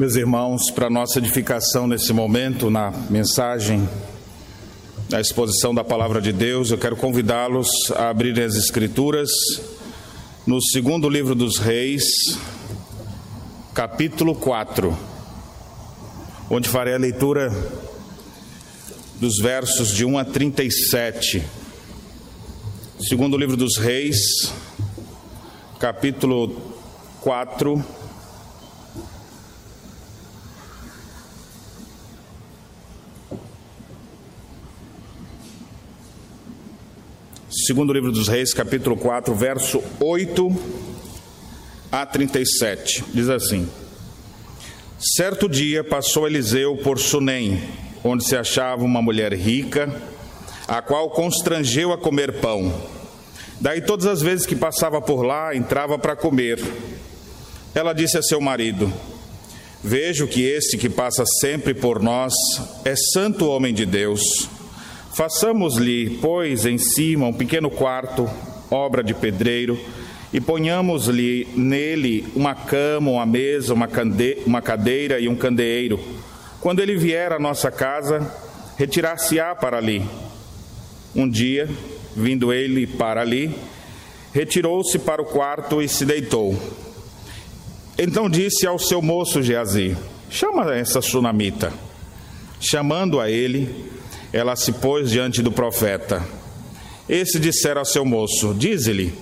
Meus irmãos, para nossa edificação nesse momento, na mensagem, na exposição da palavra de Deus, eu quero convidá-los a abrir as Escrituras no segundo livro dos Reis, capítulo 4, onde farei a leitura dos versos de 1 a 37. Segundo livro dos Reis, capítulo 4 Segundo livro dos Reis, capítulo 4, verso 8 a 37. Diz assim: Certo dia passou Eliseu por Sunem, onde se achava uma mulher rica, a qual constrangeu a comer pão. Daí todas as vezes que passava por lá, entrava para comer. Ela disse a seu marido: Vejo que este que passa sempre por nós é santo homem de Deus Façamos-lhe, pois, em cima um pequeno quarto, obra de pedreiro, e ponhamos-lhe nele uma cama, uma mesa, uma, cande... uma cadeira e um candeeiro. Quando ele vier à nossa casa, retirar-se-á para ali. Um dia, vindo ele para ali, retirou-se para o quarto e se deitou. Então disse ao seu moço Geazi: Chama essa sunamita. Chamando a ele, ela se pôs diante do profeta. Esse dissera ao seu moço: Dize-lhe: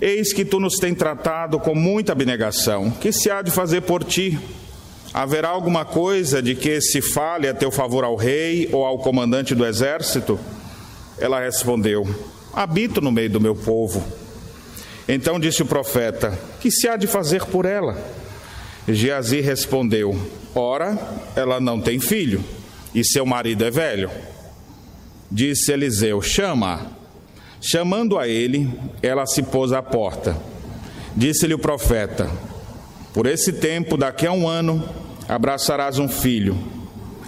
Eis que tu nos tem tratado com muita abnegação. Que se há de fazer por ti? Haverá alguma coisa de que se fale a teu favor ao rei ou ao comandante do exército? Ela respondeu: Habito no meio do meu povo. Então disse o profeta: Que se há de fazer por ela? Geazi respondeu: Ora, ela não tem filho e seu marido é velho. Disse Eliseu: Chama. Chamando a ele, ela se pôs à porta. Disse-lhe o profeta: Por esse tempo, daqui a um ano, abraçarás um filho.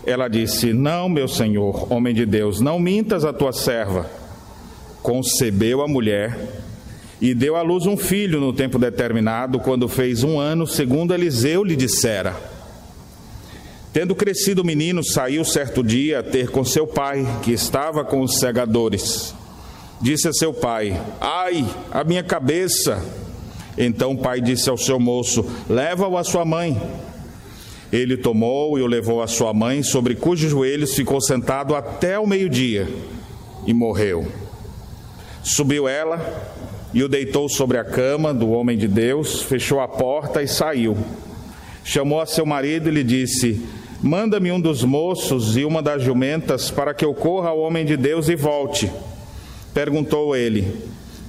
Ela disse: Não, meu senhor, homem de Deus, não mintas a tua serva. Concebeu a mulher e deu à luz um filho no tempo determinado, quando fez um ano, segundo Eliseu lhe dissera. Tendo crescido o menino, saiu certo dia a ter com seu pai, que estava com os segadores. Disse a seu pai: Ai, a minha cabeça! Então o pai disse ao seu moço: Leva-o à sua mãe. Ele tomou e o levou à sua mãe, sobre cujos joelhos ficou sentado até o meio-dia, e morreu. Subiu ela e o deitou sobre a cama do homem de Deus, fechou a porta e saiu. Chamou a seu marido e lhe disse: Manda-me um dos moços e uma das jumentas para que eu corra ao homem de Deus e volte. Perguntou ele: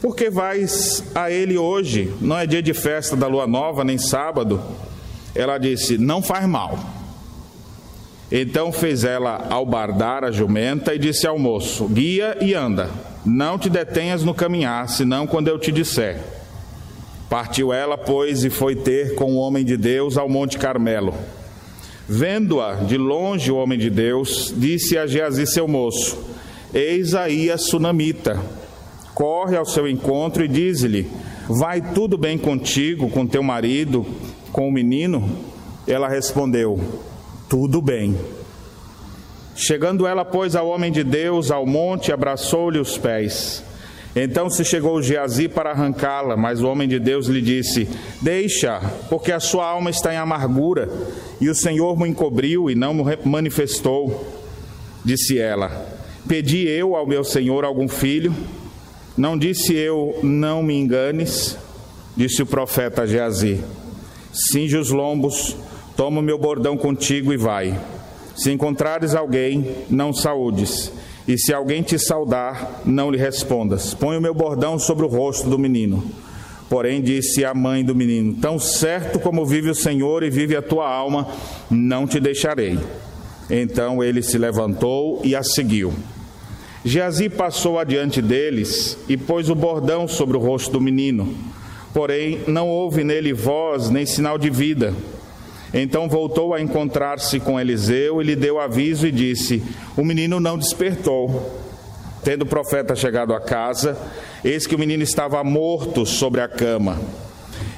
Por que vais a ele hoje? Não é dia de festa da lua nova, nem sábado? Ela disse: Não faz mal. Então fez ela albardar a jumenta e disse ao moço: Guia e anda, não te detenhas no caminhar, senão quando eu te disser. Partiu ela, pois, e foi ter com o homem de Deus ao Monte Carmelo. Vendo-a de longe o homem de Deus, disse a Geazi seu moço: Eis aí a sunamita. Corre ao seu encontro e diz-lhe: Vai tudo bem contigo, com teu marido, com o menino? Ela respondeu: Tudo bem. Chegando ela, pois, ao homem de Deus ao monte, abraçou-lhe os pés. Então se chegou Geazi para arrancá-la, mas o homem de Deus lhe disse: Deixa, porque a sua alma está em amargura, e o Senhor me encobriu e não me manifestou. Disse ela: Pedi eu ao meu Senhor algum filho? Não disse eu, não me enganes? Disse o profeta Geazi: Cinge os lombos, toma o meu bordão contigo e vai. Se encontrares alguém, não saúdes e se alguém te saudar, não lhe respondas. Põe o meu bordão sobre o rosto do menino. Porém, disse a mãe do menino: Tão certo como vive o Senhor e vive a tua alma, não te deixarei. Então ele se levantou e a seguiu. Geazi passou adiante deles e pôs o bordão sobre o rosto do menino. Porém, não houve nele voz nem sinal de vida. Então voltou a encontrar-se com Eliseu e lhe deu aviso e disse: O menino não despertou. Tendo o profeta chegado à casa, eis que o menino estava morto sobre a cama.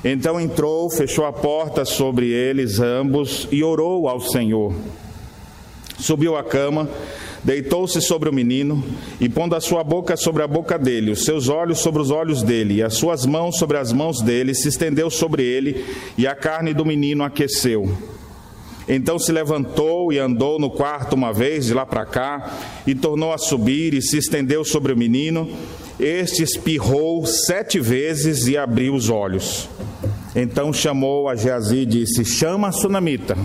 Então entrou, fechou a porta sobre eles ambos e orou ao Senhor. Subiu à cama, deitou-se sobre o menino e, pondo a sua boca sobre a boca dele, os seus olhos sobre os olhos dele e as suas mãos sobre as mãos dele, se estendeu sobre ele e a carne do menino aqueceu. Então se levantou e andou no quarto uma vez, de lá para cá, e tornou a subir e se estendeu sobre o menino. Este espirrou sete vezes e abriu os olhos. Então chamou a Geazi e disse: Chama a sunamita.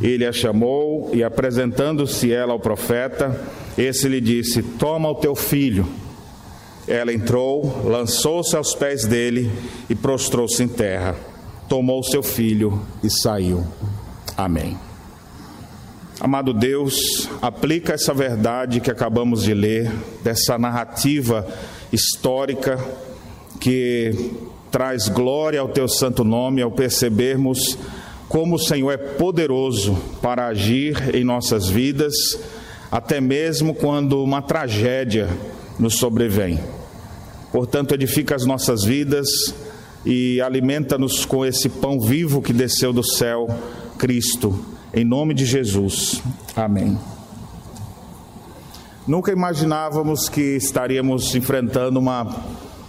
Ele a chamou e, apresentando-se ela ao profeta, esse lhe disse: Toma o teu filho. Ela entrou, lançou-se aos pés dele e prostrou-se em terra. Tomou seu filho e saiu. Amém. Amado Deus, aplica essa verdade que acabamos de ler, dessa narrativa histórica que traz glória ao teu santo nome ao percebermos como o Senhor é poderoso para agir em nossas vidas, até mesmo quando uma tragédia nos sobrevém. Portanto, edifica as nossas vidas e alimenta-nos com esse pão vivo que desceu do céu, Cristo, em nome de Jesus. Amém. Nunca imaginávamos que estaríamos enfrentando uma,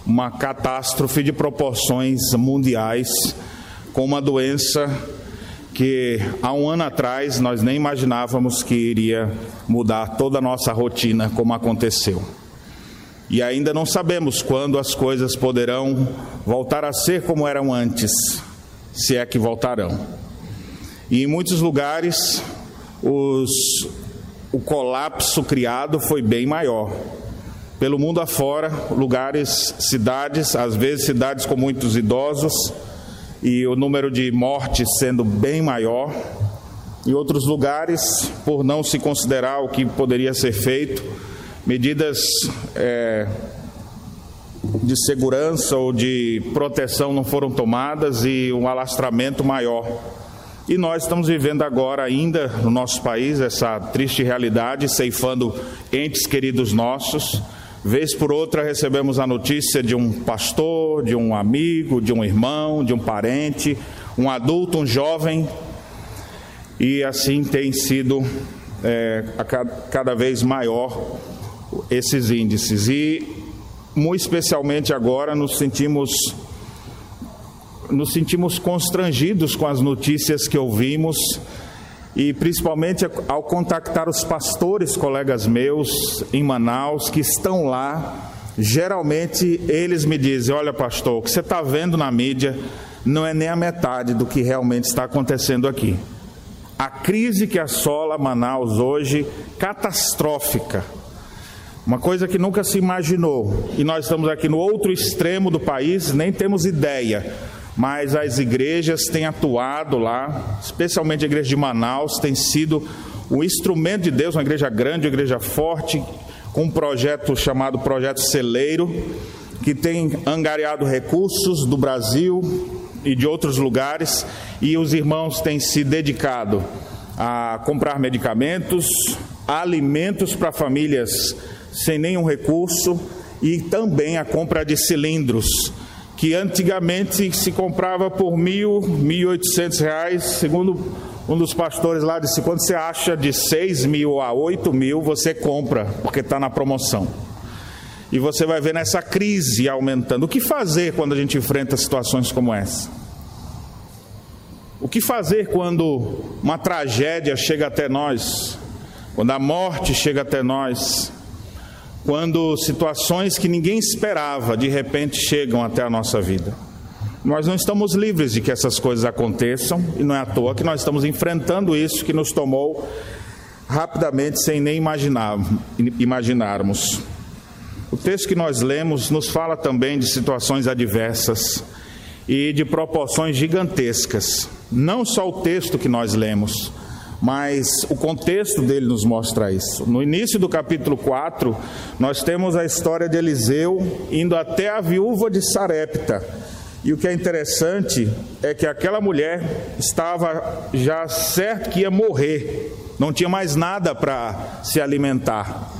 uma catástrofe de proporções mundiais, com uma doença que há um ano atrás nós nem imaginávamos que iria mudar toda a nossa rotina, como aconteceu. E ainda não sabemos quando as coisas poderão voltar a ser como eram antes, se é que voltarão. E em muitos lugares os, o colapso criado foi bem maior. Pelo mundo afora, lugares, cidades, às vezes cidades com muitos idosos, e o número de mortes sendo bem maior. Em outros lugares, por não se considerar o que poderia ser feito, medidas é, de segurança ou de proteção não foram tomadas e um alastramento maior. E nós estamos vivendo agora ainda no nosso país essa triste realidade, ceifando entes queridos nossos Vez por outra recebemos a notícia de um pastor, de um amigo, de um irmão, de um parente, um adulto, um jovem, e assim tem sido é, cada vez maior esses índices. E muito especialmente agora nos sentimos nos sentimos constrangidos com as notícias que ouvimos e principalmente ao contactar os pastores, colegas meus em Manaus, que estão lá, geralmente eles me dizem: Olha, pastor, o que você está vendo na mídia não é nem a metade do que realmente está acontecendo aqui. A crise que assola Manaus hoje, catastrófica, uma coisa que nunca se imaginou, e nós estamos aqui no outro extremo do país, nem temos ideia mas as igrejas têm atuado lá, especialmente a igreja de Manaus, tem sido o instrumento de Deus, uma igreja grande, uma igreja forte, com um projeto chamado Projeto Celeiro, que tem angariado recursos do Brasil e de outros lugares, e os irmãos têm se dedicado a comprar medicamentos, alimentos para famílias sem nenhum recurso e também a compra de cilindros que antigamente se comprava por mil, mil oitocentos reais, segundo um dos pastores lá disse, quando você acha de seis mil a oito mil, você compra, porque está na promoção. E você vai ver nessa crise aumentando. O que fazer quando a gente enfrenta situações como essa? O que fazer quando uma tragédia chega até nós? Quando a morte chega até nós? Quando situações que ninguém esperava de repente chegam até a nossa vida. Nós não estamos livres de que essas coisas aconteçam e não é à toa que nós estamos enfrentando isso que nos tomou rapidamente sem nem imaginar, imaginarmos. O texto que nós lemos nos fala também de situações adversas e de proporções gigantescas. Não só o texto que nós lemos, mas o contexto dele nos mostra isso. No início do capítulo 4, nós temos a história de Eliseu indo até a viúva de Sarepta. E o que é interessante é que aquela mulher estava já certo que ia morrer, não tinha mais nada para se alimentar.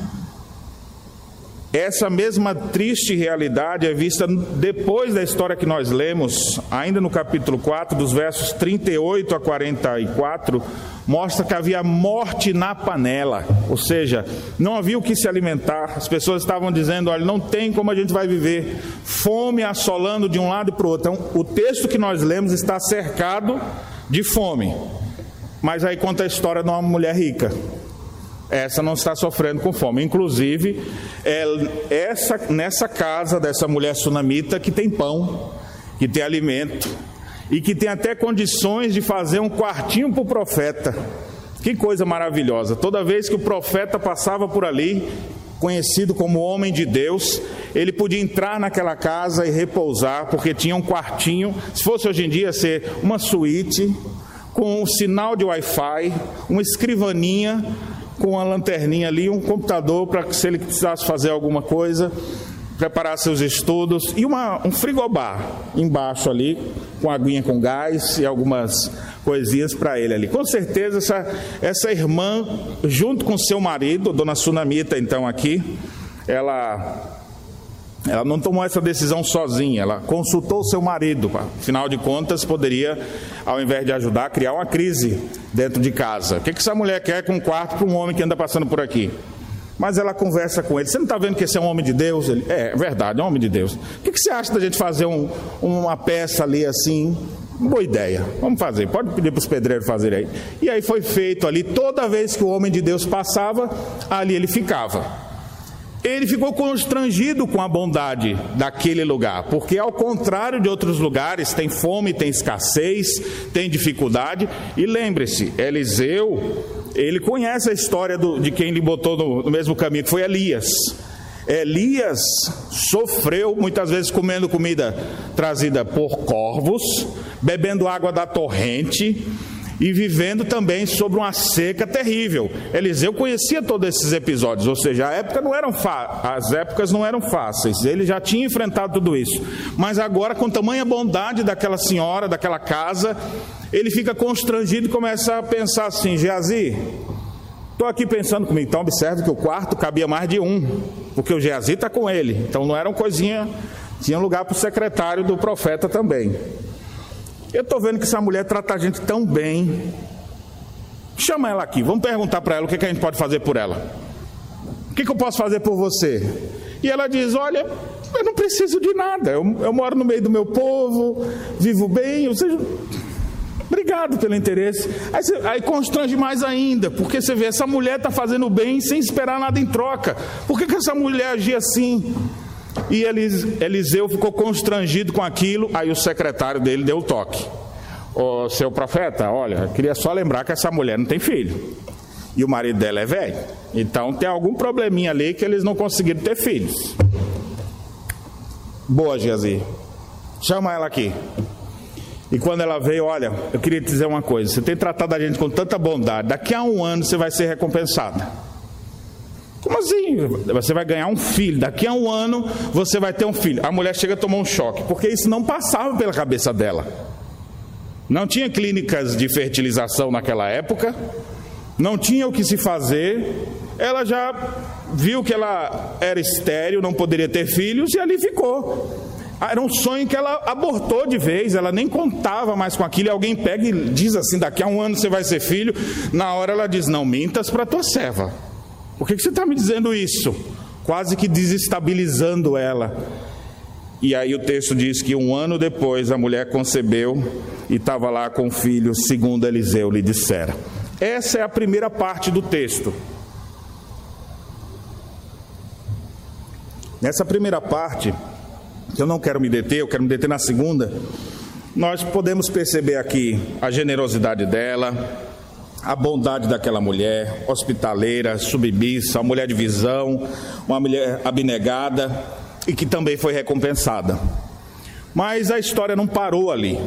Essa mesma triste realidade é vista depois da história que nós lemos, ainda no capítulo 4, dos versos 38 a 44, mostra que havia morte na panela, ou seja, não havia o que se alimentar. As pessoas estavam dizendo: olha, não tem como a gente vai viver, fome assolando de um lado e para o outro. Então, o texto que nós lemos está cercado de fome, mas aí conta a história de uma mulher rica essa não está sofrendo com fome. Inclusive, é essa, nessa casa dessa mulher sunamita que tem pão, que tem alimento e que tem até condições de fazer um quartinho para o profeta. Que coisa maravilhosa! Toda vez que o profeta passava por ali, conhecido como homem de Deus, ele podia entrar naquela casa e repousar, porque tinha um quartinho, se fosse hoje em dia ser uma suíte, com um sinal de Wi-Fi, uma escrivaninha, com uma lanterninha ali, um computador para se ele precisasse fazer alguma coisa, preparar seus estudos e uma, um frigobar embaixo ali, com aguinha com gás e algumas coisinhas para ele ali. Com certeza essa, essa irmã, junto com seu marido, dona Sunamita então aqui, ela ela não tomou essa decisão sozinha, ela consultou seu marido. Afinal de contas, poderia, ao invés de ajudar, criar uma crise dentro de casa. O que, que essa mulher quer com um quarto para um homem que anda passando por aqui? Mas ela conversa com ele. Você não está vendo que esse é um homem de Deus? Ele, é, verdade, é um homem de Deus. O que, que você acha da gente fazer um, uma peça ali assim? Boa ideia, vamos fazer. Pode pedir para os pedreiros fazerem aí. E aí foi feito ali. Toda vez que o homem de Deus passava, ali ele ficava. Ele ficou constrangido com a bondade daquele lugar, porque ao contrário de outros lugares, tem fome, tem escassez, tem dificuldade. E lembre-se, Eliseu, ele conhece a história do, de quem lhe botou no, no mesmo caminho, que foi Elias. Elias sofreu muitas vezes comendo comida trazida por corvos, bebendo água da torrente, e vivendo também sobre uma seca terrível. Eliseu conhecia todos esses episódios, ou seja, a época não eram as épocas não eram fáceis. Ele já tinha enfrentado tudo isso. Mas agora, com tamanha bondade daquela senhora, daquela casa, ele fica constrangido e começa a pensar assim: Geazi, estou aqui pensando comigo. Então, observe que o quarto cabia mais de um, porque o Geazi está com ele. Então, não era uma coisinha, tinha lugar para o secretário do profeta também. Eu estou vendo que essa mulher trata a gente tão bem. Chama ela aqui, vamos perguntar para ela o que, que, a gente pode fazer por ela. O que, que, eu posso fazer por você? E ela diz: Olha, eu não preciso de nada, eu, eu moro no meio do meu povo, vivo bem, ou seja, obrigado pelo interesse. Aí, você, aí constrange mais ainda, porque você vê, essa mulher está fazendo bem sem esperar nada em troca. Por que, que essa mulher agia assim? E Eliseu ficou constrangido com aquilo, aí o secretário dele deu o toque. Ô seu profeta, olha, queria só lembrar que essa mulher não tem filho. E o marido dela é velho. Então tem algum probleminha ali que eles não conseguiram ter filhos. Boa, Geazi. Chama ela aqui. E quando ela veio, olha, eu queria te dizer uma coisa: você tem tratado a gente com tanta bondade, daqui a um ano você vai ser recompensada. Como assim? Você vai ganhar um filho. Daqui a um ano você vai ter um filho. A mulher chega a tomar um choque, porque isso não passava pela cabeça dela. Não tinha clínicas de fertilização naquela época, não tinha o que se fazer. Ela já viu que ela era estéril, não poderia ter filhos, e ali ficou. Era um sonho que ela abortou de vez, ela nem contava mais com aquilo. E alguém pega e diz assim: daqui a um ano você vai ser filho. Na hora ela diz: não mintas para tua serva. Por que, que você está me dizendo isso? Quase que desestabilizando ela. E aí o texto diz que um ano depois a mulher concebeu e estava lá com o filho, segundo Eliseu lhe dissera. Essa é a primeira parte do texto. Nessa primeira parte, eu não quero me deter, eu quero me deter na segunda. Nós podemos perceber aqui a generosidade dela, a bondade daquela mulher, hospitaleira, submissa, uma mulher de visão, uma mulher abnegada e que também foi recompensada. Mas a história não parou ali.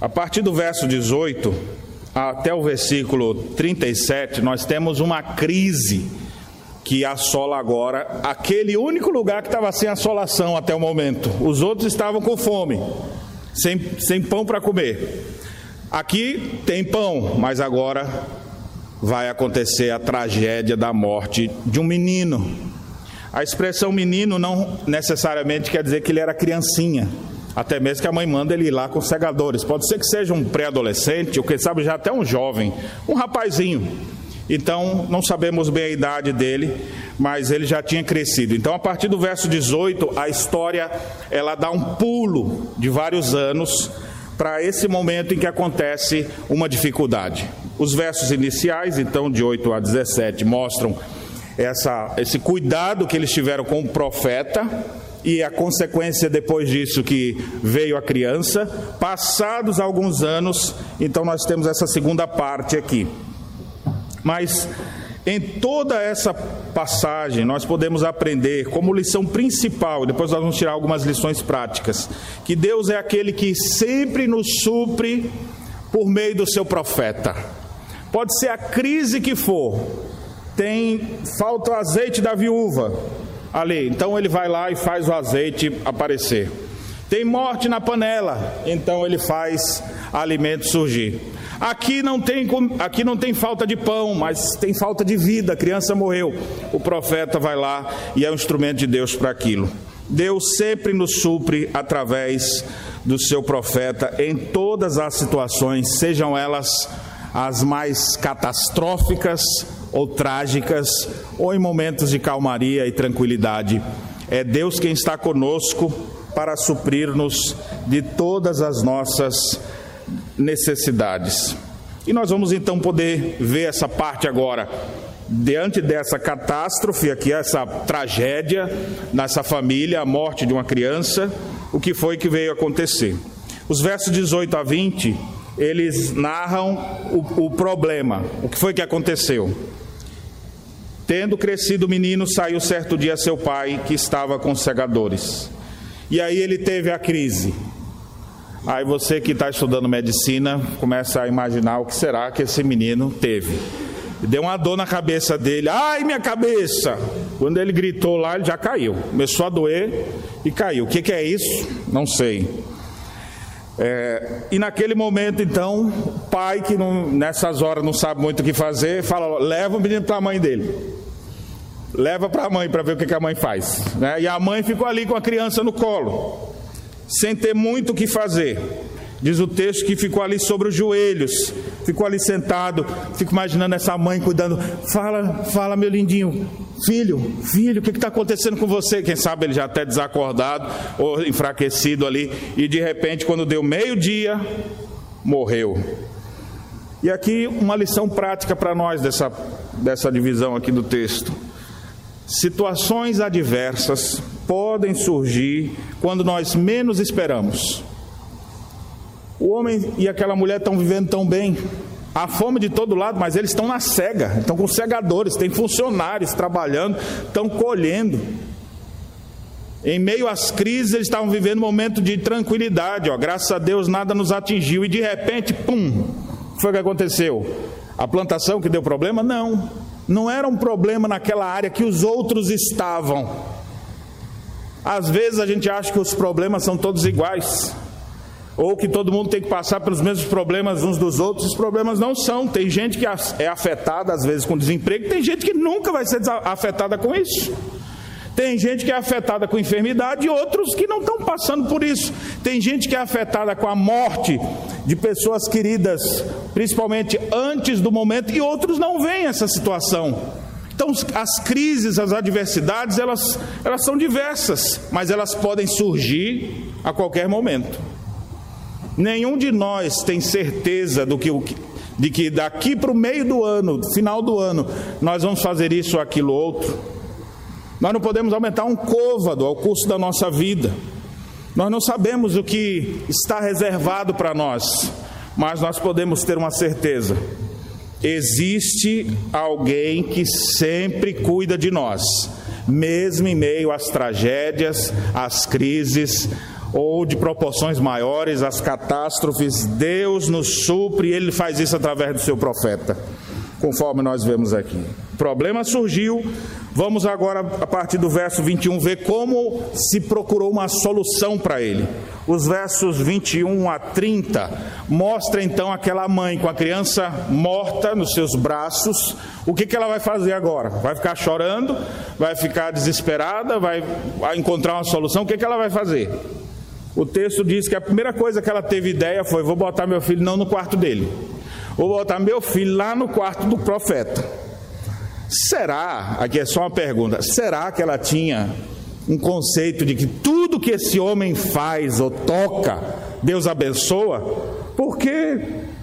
A partir do verso 18 até o versículo 37, nós temos uma crise que assola agora aquele único lugar que estava sem assolação até o momento. Os outros estavam com fome, sem, sem pão para comer. Aqui tem pão, mas agora vai acontecer a tragédia da morte de um menino. A expressão menino não necessariamente quer dizer que ele era criancinha. Até mesmo que a mãe manda ele ir lá com segadores. Pode ser que seja um pré-adolescente, ou quem sabe já até um jovem, um rapazinho. Então, não sabemos bem a idade dele, mas ele já tinha crescido. Então, a partir do verso 18, a história ela dá um pulo de vários anos para esse momento em que acontece uma dificuldade. Os versos iniciais, então, de 8 a 17, mostram essa, esse cuidado que eles tiveram com o profeta e a consequência depois disso que veio a criança. Passados alguns anos, então nós temos essa segunda parte aqui. Mas em toda essa passagem, nós podemos aprender como lição principal, depois nós vamos tirar algumas lições práticas, que Deus é aquele que sempre nos supre por meio do seu profeta. Pode ser a crise que for, tem falta o azeite da viúva ali, então ele vai lá e faz o azeite aparecer. Tem morte na panela, então ele faz alimento surgir. Aqui não tem aqui não tem falta de pão, mas tem falta de vida, a criança morreu. O profeta vai lá e é um instrumento de Deus para aquilo. Deus sempre nos supre através do seu profeta em todas as situações, sejam elas as mais catastróficas ou trágicas, ou em momentos de calmaria e tranquilidade. É Deus quem está conosco para suprir-nos de todas as nossas necessidades. E nós vamos então poder ver essa parte agora. Diante dessa catástrofe aqui, essa tragédia nessa família, a morte de uma criança, o que foi que veio acontecer? Os versos 18 a 20, eles narram o, o problema, o que foi que aconteceu. Tendo crescido o menino, saiu certo dia seu pai, que estava com segadores. E aí ele teve a crise. Aí você que está estudando medicina começa a imaginar o que será que esse menino teve. Deu uma dor na cabeça dele, ai minha cabeça! Quando ele gritou lá, ele já caiu. Começou a doer e caiu. O que, que é isso? Não sei. É, e naquele momento, então, o pai, que não, nessas horas não sabe muito o que fazer, fala: leva o menino para a mãe dele. Leva para a mãe para ver o que, que a mãe faz. Né? E a mãe ficou ali com a criança no colo sem ter muito o que fazer. Diz o texto que ficou ali sobre os joelhos, ficou ali sentado, fico imaginando essa mãe cuidando. Fala, fala, meu lindinho, filho, filho, o que está acontecendo com você? Quem sabe ele já até desacordado ou enfraquecido ali, e de repente, quando deu meio-dia, morreu. E aqui uma lição prática para nós dessa, dessa divisão aqui do texto. Situações adversas podem surgir quando nós menos esperamos. O homem e aquela mulher estão vivendo tão bem, há fome de todo lado, mas eles estão na cega, estão com segadores, tem funcionários trabalhando, estão colhendo. Em meio às crises, eles estavam vivendo um momento de tranquilidade, ó, graças a Deus nada nos atingiu, e de repente, pum, o foi que aconteceu? A plantação que deu problema? Não. Não era um problema naquela área que os outros estavam. Às vezes a gente acha que os problemas são todos iguais, ou que todo mundo tem que passar pelos mesmos problemas uns dos outros. Os problemas não são. Tem gente que é afetada às vezes com desemprego, tem gente que nunca vai ser afetada com isso. Tem gente que é afetada com enfermidade e outros que não estão passando por isso. Tem gente que é afetada com a morte de pessoas queridas, principalmente antes do momento, e outros não veem essa situação. Então, as crises, as adversidades, elas, elas são diversas, mas elas podem surgir a qualquer momento. Nenhum de nós tem certeza do que, de que daqui para o meio do ano, final do ano, nós vamos fazer isso ou aquilo outro. Nós não podemos aumentar um côvado ao curso da nossa vida. Nós não sabemos o que está reservado para nós, mas nós podemos ter uma certeza: existe alguém que sempre cuida de nós, mesmo em meio às tragédias, às crises ou de proporções maiores, às catástrofes. Deus nos supre e Ele faz isso através do seu profeta, conforme nós vemos aqui. O problema surgiu, Vamos agora, a partir do verso 21, ver como se procurou uma solução para ele. Os versos 21 a 30 mostra então aquela mãe com a criança morta nos seus braços. O que, que ela vai fazer agora? Vai ficar chorando? Vai ficar desesperada? Vai encontrar uma solução? O que, que ela vai fazer? O texto diz que a primeira coisa que ela teve ideia foi: vou botar meu filho não no quarto dele, vou botar meu filho lá no quarto do profeta. Será, aqui é só uma pergunta, será que ela tinha um conceito de que tudo que esse homem faz ou toca, Deus abençoa? Porque,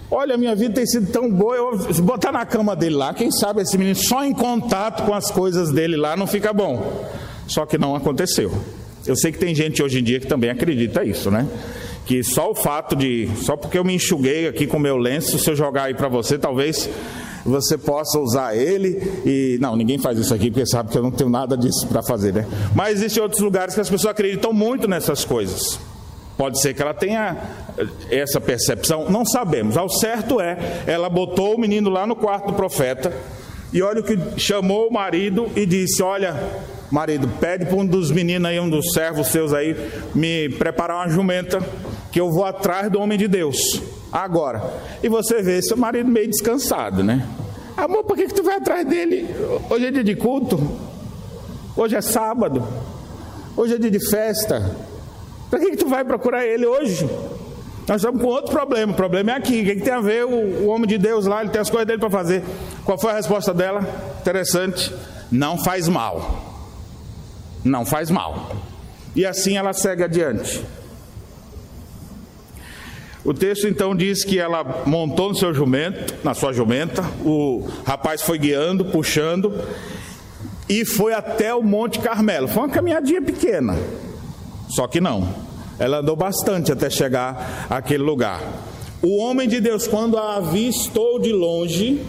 olha, minha vida tem sido tão boa, eu se botar na cama dele lá, quem sabe esse menino só em contato com as coisas dele lá não fica bom. Só que não aconteceu. Eu sei que tem gente hoje em dia que também acredita isso, né? Que só o fato de, só porque eu me enxuguei aqui com meu lenço, se eu jogar aí para você, talvez você possa usar ele e não, ninguém faz isso aqui porque sabe que eu não tenho nada disso para fazer, né? Mas existem outros lugares que as pessoas acreditam muito nessas coisas. Pode ser que ela tenha essa percepção, não sabemos. Ao certo é, ela botou o menino lá no quarto do profeta e olha o que chamou o marido e disse: Olha, marido, pede para um dos meninos aí, um dos servos seus aí, me preparar uma jumenta, que eu vou atrás do homem de Deus agora. E você vê seu marido meio descansado, né? Amor, por que, que tu vai atrás dele? Hoje é dia de culto. Hoje é sábado. Hoje é dia de festa. Para que, que tu vai procurar ele hoje? Nós estamos com outro problema. O problema é aqui. O que, que tem a ver o, o homem de Deus lá? Ele tem as coisas dele para fazer. Qual foi a resposta dela? Interessante. Não faz mal. Não faz mal. E assim ela segue adiante. O texto então diz que ela montou no seu jumento, na sua jumenta, o rapaz foi guiando, puxando e foi até o Monte Carmelo. Foi uma caminhadinha pequena, só que não. Ela andou bastante até chegar àquele lugar. O homem de Deus, quando a avistou de longe,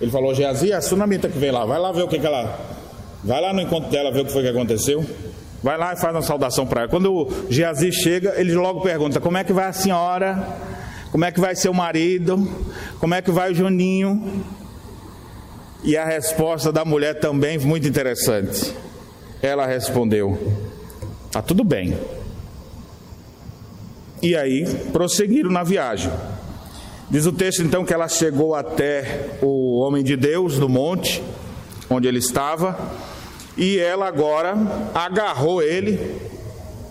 ele falou: Geazi, a sunamita que vem lá, vai lá ver o que, que ela. Vai lá no encontro dela ver o que foi que aconteceu. Vai lá e faz uma saudação para ela. Quando o Geazi chega, ele logo pergunta: Como é que vai a senhora? Como é que vai seu marido? Como é que vai o Juninho? E a resposta da mulher também muito interessante. Ela respondeu: Tá tudo bem. E aí prosseguiram na viagem. Diz o texto então que ela chegou até o homem de Deus no monte onde ele estava e ela agora agarrou ele,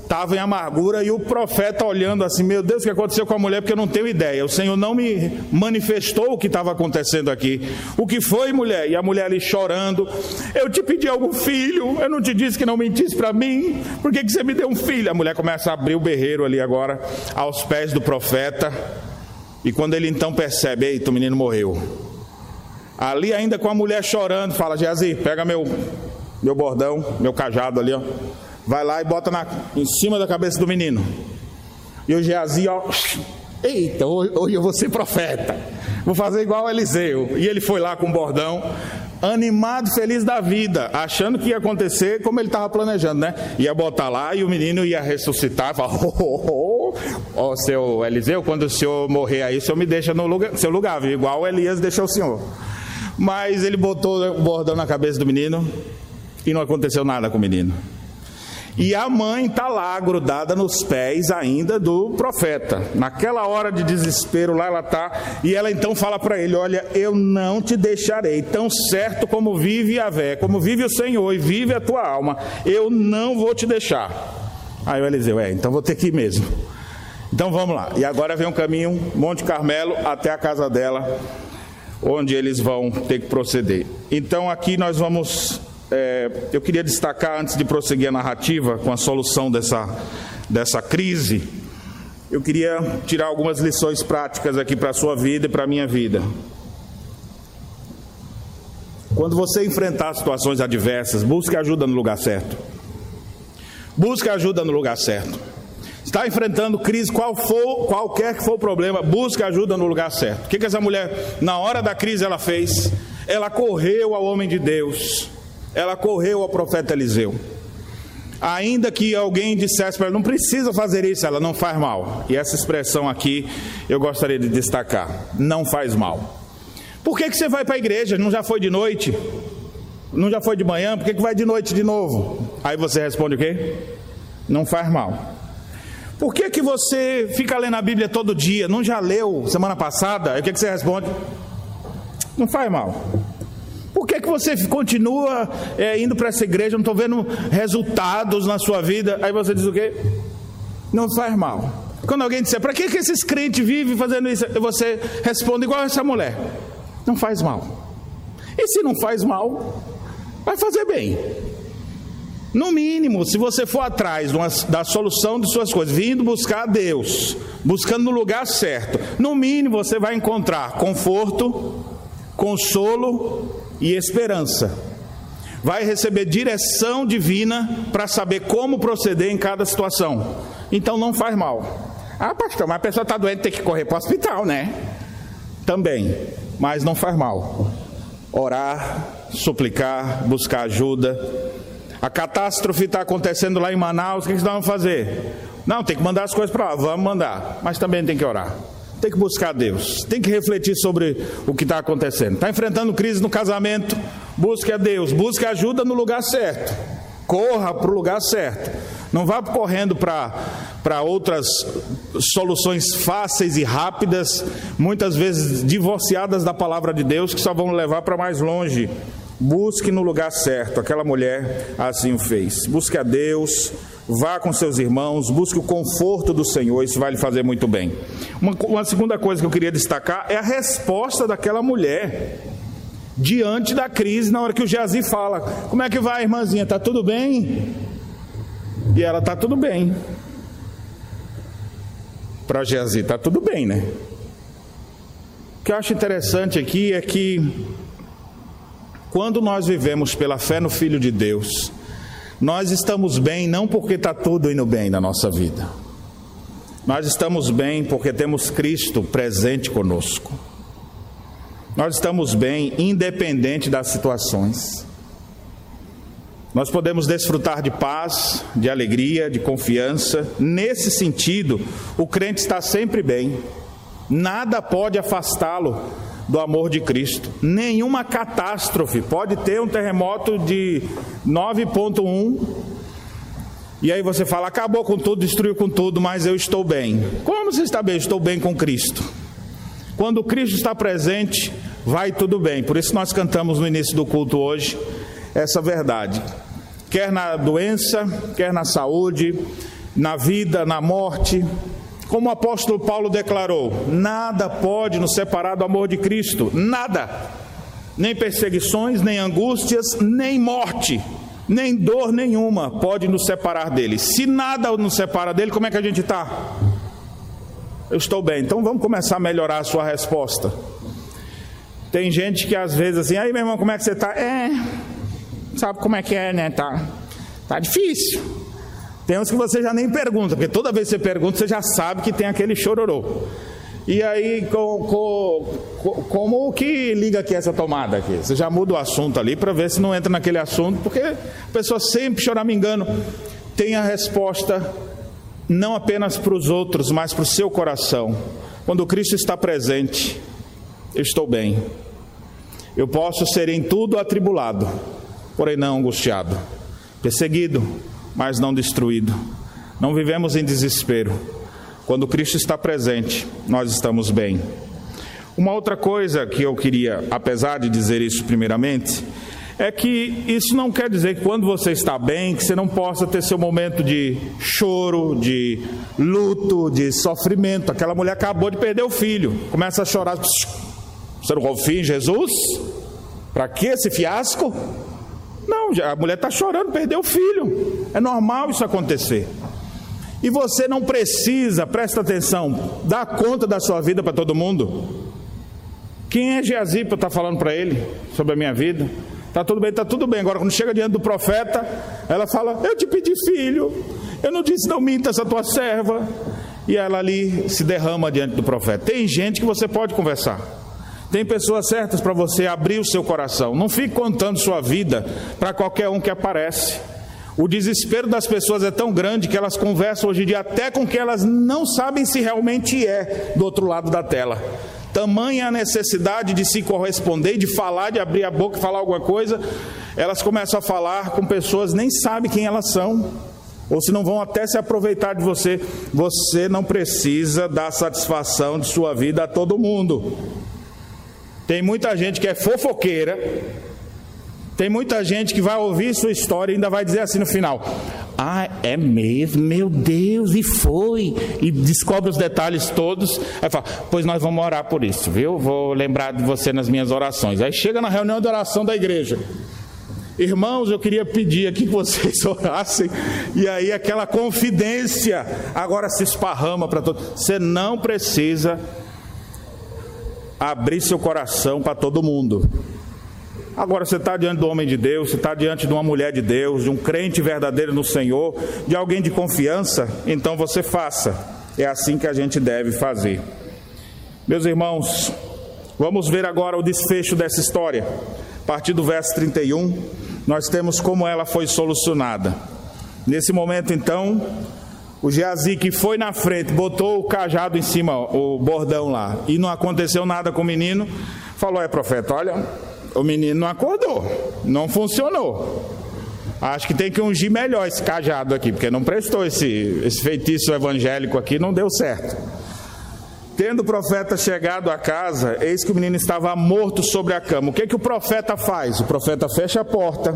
estava em amargura, e o profeta olhando assim: Meu Deus, o que aconteceu com a mulher? Porque eu não tenho ideia. O Senhor não me manifestou o que estava acontecendo aqui. O que foi, mulher? E a mulher ali chorando: Eu te pedi algum filho, eu não te disse que não mentisse para mim, por que, que você me deu um filho? A mulher começa a abrir o berreiro ali agora, aos pés do profeta. E quando ele então percebe: Eita, o menino morreu. Ali ainda com a mulher chorando, fala: Geazi, pega meu meu bordão, meu cajado ali, ó. Vai lá e bota na, em cima da cabeça do menino. E o Geazi, ó. Eita, hoje eu vou ser profeta. Vou fazer igual Eliseu. E ele foi lá com o bordão, animado, feliz da vida, achando que ia acontecer como ele estava planejando, né? Ia botar lá e o menino ia ressuscitar. Falar, oh, oh, oh, oh, seu Eliseu, quando o senhor morrer aí, o senhor me deixa no lugar, seu lugar, viu? igual Elias deixou o senhor. Mas ele botou o bordão na cabeça do menino, e não aconteceu nada com o menino. E a mãe está lá, grudada nos pés ainda do profeta. Naquela hora de desespero, lá ela está. E ela então fala para ele: Olha, eu não te deixarei, tão certo como vive a vé, como vive o Senhor e vive a tua alma, eu não vou te deixar. Aí o Eliseu: É, então vou ter que ir mesmo. Então vamos lá. E agora vem um caminho, Monte Carmelo, até a casa dela, onde eles vão ter que proceder. Então aqui nós vamos é, eu queria destacar, antes de prosseguir a narrativa com a solução dessa, dessa crise, eu queria tirar algumas lições práticas aqui para a sua vida e para a minha vida. Quando você enfrentar situações adversas, busque ajuda no lugar certo. Busque ajuda no lugar certo. Está enfrentando crise, qual for, qualquer que for o problema, busque ajuda no lugar certo. O que, que essa mulher, na hora da crise, ela fez? Ela correu ao homem de Deus ela correu ao profeta Eliseu. Ainda que alguém dissesse para ela, não precisa fazer isso, ela não faz mal. E essa expressão aqui eu gostaria de destacar: não faz mal. Por que, que você vai para a igreja? Não já foi de noite? Não já foi de manhã, por que, que vai de noite de novo? Aí você responde o quê? Não faz mal. Por que, que você fica lendo a Bíblia todo dia? Não já leu semana passada? Aí o que, que você responde? Não faz mal. Que, que você continua é, indo para essa igreja? Não estou vendo resultados na sua vida. Aí você diz o quê? Não faz mal. Quando alguém disser, para que, que esses crentes vivem fazendo isso? Você responde igual essa mulher: Não faz mal. E se não faz mal, vai fazer bem. No mínimo, se você for atrás da solução de suas coisas, vindo buscar a Deus, buscando no lugar certo, no mínimo você vai encontrar conforto, consolo e esperança. Vai receber direção divina para saber como proceder em cada situação. Então não faz mal. Ah, pastor, mas a pessoa está doente, tem que correr para o hospital, né? Também, mas não faz mal. Orar, suplicar, buscar ajuda. A catástrofe está acontecendo lá em Manaus, o que, nós vamos fazer? Não, tem que mandar as coisas para lá, vamos mandar, mas também tem que orar. Tem que buscar Deus, tem que refletir sobre o que está acontecendo. Está enfrentando crise no casamento, busque a Deus, busque ajuda no lugar certo, corra para o lugar certo. Não vá correndo para outras soluções fáceis e rápidas, muitas vezes divorciadas da palavra de Deus, que só vão levar para mais longe. Busque no lugar certo. Aquela mulher assim o fez. Busque a Deus, vá com seus irmãos, busque o conforto do Senhor, isso vai lhe fazer muito bem. Uma, uma segunda coisa que eu queria destacar é a resposta daquela mulher diante da crise, na hora que o Geazi fala: Como é que vai, irmãzinha? Está tudo bem? E ela: Está tudo bem. Para Geazi, está tudo bem, né? O que eu acho interessante aqui é que, quando nós vivemos pela fé no Filho de Deus, nós estamos bem não porque está tudo indo bem na nossa vida. Nós estamos bem porque temos Cristo presente conosco. Nós estamos bem independente das situações. Nós podemos desfrutar de paz, de alegria, de confiança. Nesse sentido, o crente está sempre bem. Nada pode afastá-lo do amor de Cristo. Nenhuma catástrofe. Pode ter um terremoto de 9,1. E aí você fala, acabou com tudo, destruiu com tudo, mas eu estou bem. Como você está bem? estou bem com Cristo. Quando Cristo está presente, vai tudo bem. Por isso nós cantamos no início do culto hoje essa verdade. Quer na doença, quer na saúde, na vida, na morte, como o apóstolo Paulo declarou: nada pode nos separar do amor de Cristo, nada, nem perseguições, nem angústias, nem morte, nem dor nenhuma pode nos separar dele. Se nada nos separa dele, como é que a gente está? Eu estou bem, então vamos começar a melhorar a sua resposta. Tem gente que às vezes assim, aí meu irmão, como é que você está? É, sabe como é que é, né? Tá, tá difícil. Tem uns que você já nem pergunta, porque toda vez que você pergunta, você já sabe que tem aquele chororô. E aí, com, com, como que liga aqui essa tomada aqui? Você já muda o assunto ali para ver se não entra naquele assunto, porque a pessoa sempre choramingando tem a resposta não apenas para os outros, mas para o seu coração. Quando Cristo está presente, eu estou bem. Eu posso ser em tudo atribulado, porém não angustiado, perseguido, mas não destruído. Não vivemos em desespero. Quando Cristo está presente, nós estamos bem. Uma outra coisa que eu queria, apesar de dizer isso primeiramente, é que isso não quer dizer que quando você está bem, que você não possa ter seu momento de choro, de luto, de sofrimento. Aquela mulher acabou de perder o filho, começa a chorar. Você não confia em Jesus? Para que esse fiasco? Não, a mulher está chorando, perdeu o filho. É normal isso acontecer. E você não precisa, presta atenção, dar conta da sua vida para todo mundo. Quem é Geazi para estar tá falando para ele sobre a minha vida? Está tudo bem, está tudo bem. Agora, quando chega diante do profeta, ela fala: Eu te pedi filho, eu não disse não minta essa tua serva. E ela ali se derrama diante do profeta. Tem gente que você pode conversar. Tem pessoas certas para você abrir o seu coração. Não fique contando sua vida para qualquer um que aparece. O desespero das pessoas é tão grande que elas conversam hoje em dia até com que elas não sabem se realmente é do outro lado da tela. Tamanha a necessidade de se corresponder, de falar, de abrir a boca e falar alguma coisa, elas começam a falar com pessoas nem sabem quem elas são, ou se não vão até se aproveitar de você. Você não precisa dar satisfação de sua vida a todo mundo. Tem muita gente que é fofoqueira, tem muita gente que vai ouvir sua história e ainda vai dizer assim no final: Ah, é mesmo, meu Deus, e foi. E descobre os detalhes todos. Aí fala: Pois nós vamos orar por isso, viu? Vou lembrar de você nas minhas orações. Aí chega na reunião de oração da igreja. Irmãos, eu queria pedir aqui que vocês orassem, e aí aquela confidência agora se esparrama para todos. Você não precisa abrir seu coração para todo mundo. Agora você está diante do homem de Deus, você está diante de uma mulher de Deus, de um crente verdadeiro no Senhor, de alguém de confiança, então você faça. É assim que a gente deve fazer. Meus irmãos, vamos ver agora o desfecho dessa história. A partir do verso 31, nós temos como ela foi solucionada. Nesse momento, então, o Geazi que foi na frente, botou o cajado em cima, o bordão lá, e não aconteceu nada com o menino, falou: É profeta, olha, o menino não acordou, não funcionou. Acho que tem que ungir melhor esse cajado aqui, porque não prestou esse, esse feitiço evangélico aqui, não deu certo. Tendo o profeta chegado à casa, eis que o menino estava morto sobre a cama. O que, que o profeta faz? O profeta fecha a porta.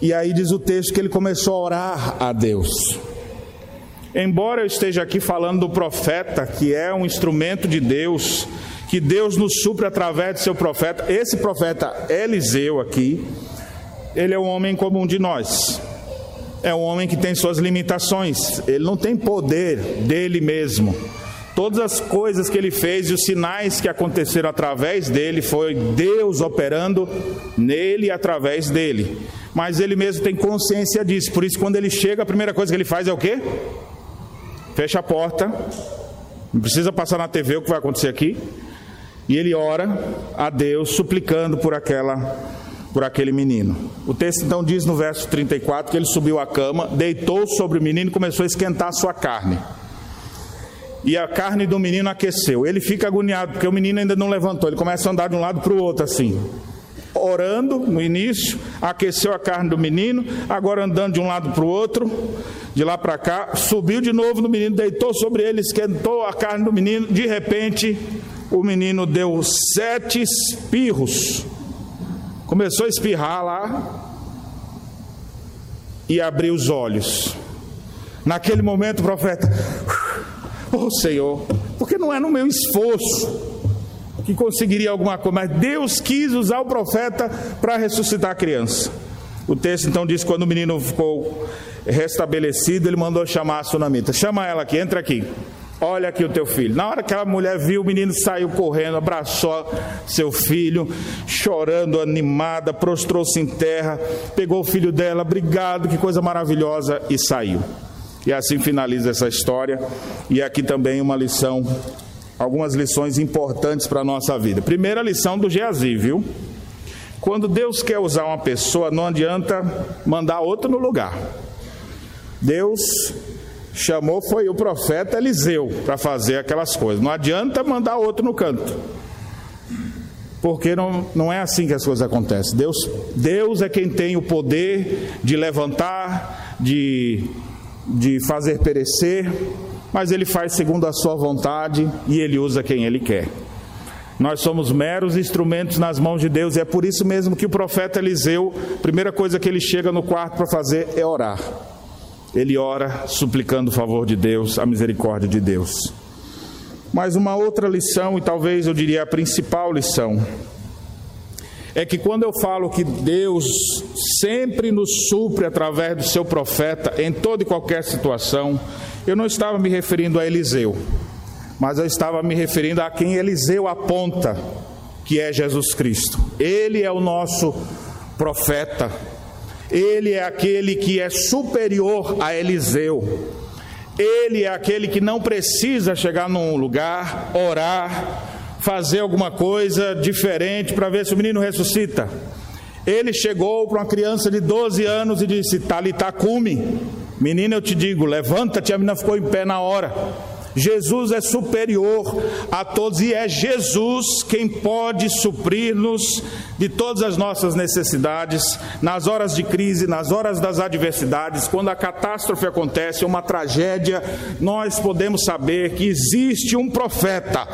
E aí diz o texto que ele começou a orar a Deus. Embora eu esteja aqui falando do profeta, que é um instrumento de Deus, que Deus nos supre através de seu profeta. Esse profeta Eliseu aqui, ele é um homem comum de nós. É um homem que tem suas limitações. Ele não tem poder dele mesmo. Todas as coisas que ele fez e os sinais que aconteceram através dele foi Deus operando nele e através dele. Mas ele mesmo tem consciência disso. Por isso, quando ele chega, a primeira coisa que ele faz é o quê? Fecha a porta. Não precisa passar na TV o que vai acontecer aqui. E ele ora a Deus suplicando por aquela por aquele menino. O texto então diz no verso 34 que ele subiu à cama, deitou sobre o menino e começou a esquentar a sua carne. E a carne do menino aqueceu. Ele fica agoniado porque o menino ainda não levantou. Ele começa a andar de um lado para o outro assim. Orando no início, aqueceu a carne do menino, agora andando de um lado para o outro, de lá para cá, subiu de novo no menino, deitou sobre ele, esquentou a carne do menino. De repente, o menino deu sete espirros, começou a espirrar lá e abriu os olhos. Naquele momento, o profeta, oh Senhor, porque não é no meu esforço que conseguiria alguma coisa, mas Deus quis usar o profeta para ressuscitar a criança. O texto então diz: quando o menino ficou restabelecido, ele mandou chamar a sunamita. Chama ela aqui, entra aqui. Olha aqui o teu filho. Na hora que a mulher viu, o menino saiu correndo, abraçou seu filho, chorando, animada, prostrou-se em terra, pegou o filho dela, obrigado, que coisa maravilhosa, e saiu. E assim finaliza essa história. E aqui também uma lição, algumas lições importantes para a nossa vida. Primeira lição do Geazi, viu? Quando Deus quer usar uma pessoa, não adianta mandar outro no lugar. Deus chamou foi o profeta Eliseu para fazer aquelas coisas. Não adianta mandar outro no canto. Porque não, não é assim que as coisas acontecem. Deus, Deus é quem tem o poder de levantar, de, de fazer perecer, mas Ele faz segundo a sua vontade e Ele usa quem Ele quer. Nós somos meros instrumentos nas mãos de Deus, e é por isso mesmo que o profeta Eliseu, a primeira coisa que ele chega no quarto para fazer é orar ele ora suplicando o favor de Deus, a misericórdia de Deus. Mas uma outra lição, e talvez eu diria a principal lição, é que quando eu falo que Deus sempre nos supre através do seu profeta em toda e qualquer situação, eu não estava me referindo a Eliseu, mas eu estava me referindo a quem Eliseu aponta, que é Jesus Cristo. Ele é o nosso profeta, ele é aquele que é superior a Eliseu. Ele é aquele que não precisa chegar num lugar, orar, fazer alguma coisa diferente para ver se o menino ressuscita. Ele chegou para uma criança de 12 anos e disse: Talita cume. Menina, eu te digo, levanta-te. A menina ficou em pé na hora. Jesus é superior a todos e é Jesus quem pode suprir-nos de todas as nossas necessidades nas horas de crise, nas horas das adversidades, quando a catástrofe acontece, uma tragédia, nós podemos saber que existe um profeta.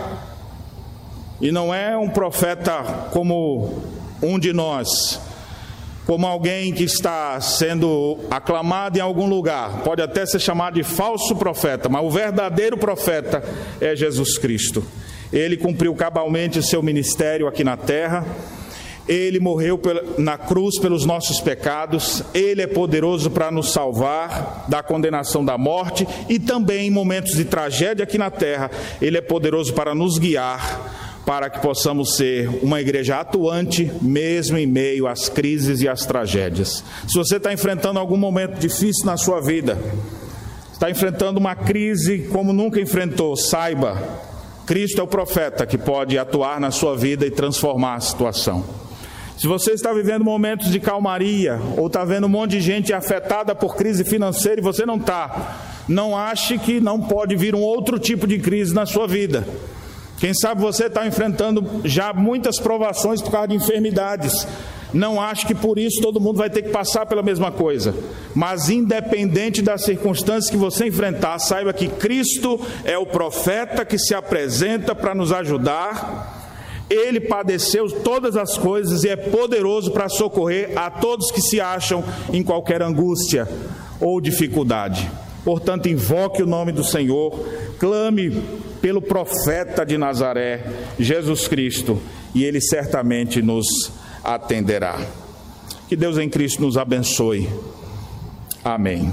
E não é um profeta como um de nós, como alguém que está sendo aclamado em algum lugar, pode até ser chamado de falso profeta, mas o verdadeiro profeta é Jesus Cristo. Ele cumpriu cabalmente o seu ministério aqui na terra. Ele morreu na cruz pelos nossos pecados, Ele é poderoso para nos salvar da condenação da morte e também em momentos de tragédia aqui na terra, Ele é poderoso para nos guiar para que possamos ser uma igreja atuante, mesmo em meio às crises e às tragédias. Se você está enfrentando algum momento difícil na sua vida, está enfrentando uma crise como nunca enfrentou, saiba, Cristo é o profeta que pode atuar na sua vida e transformar a situação. Se você está vivendo momentos de calmaria, ou está vendo um monte de gente afetada por crise financeira e você não está, não ache que não pode vir um outro tipo de crise na sua vida. Quem sabe você está enfrentando já muitas provações por causa de enfermidades. Não acho que por isso todo mundo vai ter que passar pela mesma coisa. Mas, independente das circunstâncias que você enfrentar, saiba que Cristo é o profeta que se apresenta para nos ajudar. Ele padeceu todas as coisas e é poderoso para socorrer a todos que se acham em qualquer angústia ou dificuldade. Portanto, invoque o nome do Senhor, clame pelo profeta de Nazaré, Jesus Cristo, e ele certamente nos atenderá. Que Deus em Cristo nos abençoe. Amém.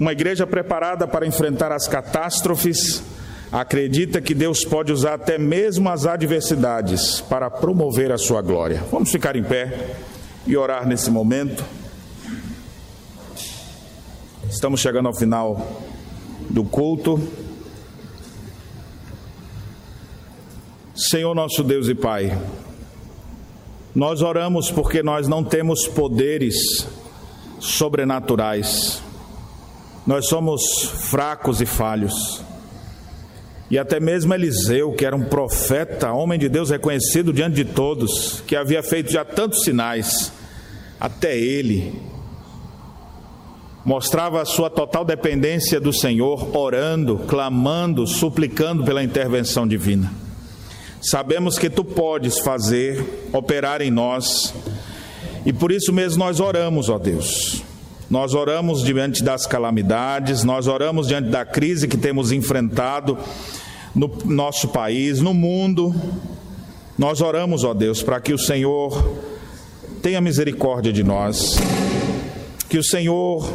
Uma igreja preparada para enfrentar as catástrofes acredita que Deus pode usar até mesmo as adversidades para promover a sua glória. Vamos ficar em pé e orar nesse momento. Estamos chegando ao final do culto. Senhor nosso Deus e Pai, nós oramos porque nós não temos poderes sobrenaturais, nós somos fracos e falhos. E até mesmo Eliseu, que era um profeta, homem de Deus reconhecido diante de todos, que havia feito já tantos sinais, até ele mostrava a sua total dependência do Senhor, orando, clamando, suplicando pela intervenção divina. Sabemos que tu podes fazer, operar em nós, e por isso mesmo nós oramos, ó Deus. Nós oramos diante das calamidades, nós oramos diante da crise que temos enfrentado no nosso país, no mundo. Nós oramos, ó Deus, para que o Senhor tenha misericórdia de nós que o Senhor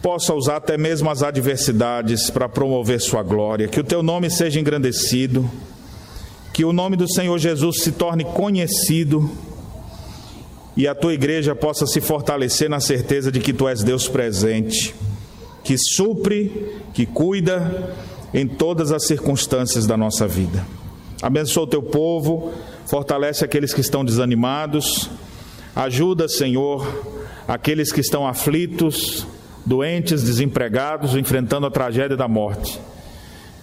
possa usar até mesmo as adversidades para promover Sua glória, que o Teu nome seja engrandecido, que o nome do Senhor Jesus se torne conhecido. E a Tua igreja possa se fortalecer na certeza de que Tu és Deus presente, que supre, que cuida em todas as circunstâncias da nossa vida. Abençoa o Teu povo, fortalece aqueles que estão desanimados, ajuda, Senhor, aqueles que estão aflitos, doentes, desempregados, enfrentando a tragédia da morte.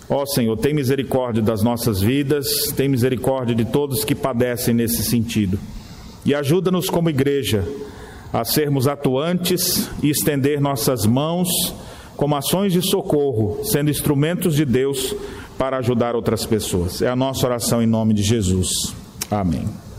Ó Senhor, tem misericórdia das nossas vidas, tem misericórdia de todos que padecem nesse sentido. E ajuda-nos como igreja a sermos atuantes e estender nossas mãos como ações de socorro, sendo instrumentos de Deus para ajudar outras pessoas. É a nossa oração em nome de Jesus. Amém.